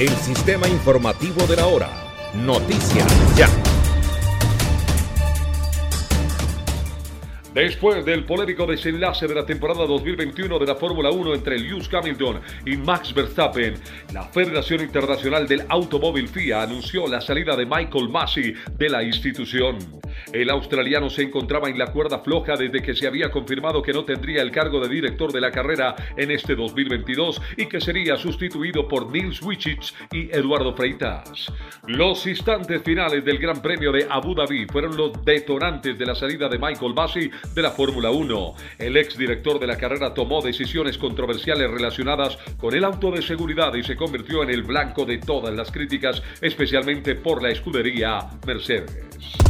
el sistema informativo de la hora. Noticias Ya. Después del polémico desenlace de la temporada 2021 de la Fórmula 1 entre Lewis Hamilton y Max Verstappen, la Federación Internacional del Automóvil FIA anunció la salida de Michael Massey de la institución. El australiano se encontraba en la cuerda floja desde que se había confirmado que no tendría el cargo de director de la carrera en este 2022 y que sería sustituido por Nils Wichich y Eduardo Freitas. Los instantes finales del Gran Premio de Abu Dhabi fueron los detonantes de la salida de Michael Massey de la Fórmula 1. El ex director de la carrera tomó decisiones controversiales relacionadas con el auto de seguridad y se convirtió en el blanco de todas las críticas, especialmente por la escudería Mercedes.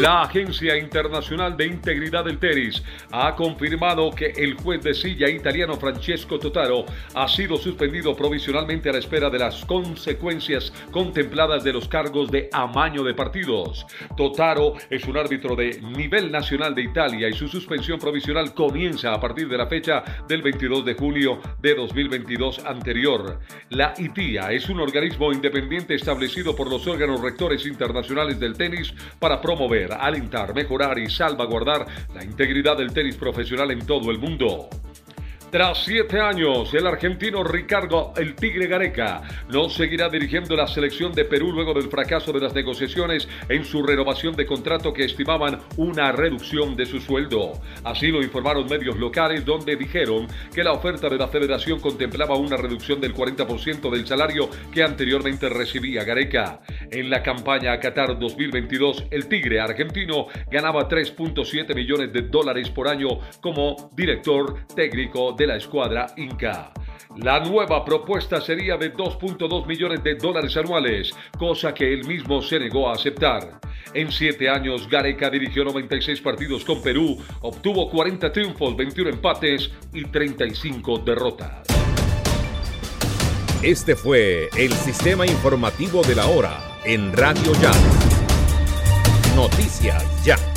La Agencia Internacional de Integridad del Tenis ha confirmado que el juez de silla italiano Francesco Totaro ha sido suspendido provisionalmente a la espera de las consecuencias contempladas de los cargos de amaño de partidos. Totaro es un árbitro de nivel nacional de Italia y su suspensión provisional comienza a partir de la fecha del 22 de julio de 2022 anterior. La ITIA es un organismo independiente establecido por los órganos rectores internacionales del tenis para alentar, mejorar y salvaguardar la integridad del tenis profesional en todo el mundo. Tras siete años, el argentino Ricardo El Tigre Gareca no seguirá dirigiendo la selección de Perú luego del fracaso de las negociaciones en su renovación de contrato que estimaban una reducción de su sueldo. Así lo informaron medios locales donde dijeron que la oferta de la federación contemplaba una reducción del 40% del salario que anteriormente recibía Gareca. En la campaña a Qatar 2022, el Tigre argentino ganaba 3.7 millones de dólares por año como director técnico de la escuadra Inca. La nueva propuesta sería de 2.2 millones de dólares anuales, cosa que él mismo se negó a aceptar. En siete años, Gareca dirigió 96 partidos con Perú, obtuvo 40 triunfos, 21 empates y 35 derrotas. Este fue el sistema informativo de la hora en Radio Ya. Noticias Ya.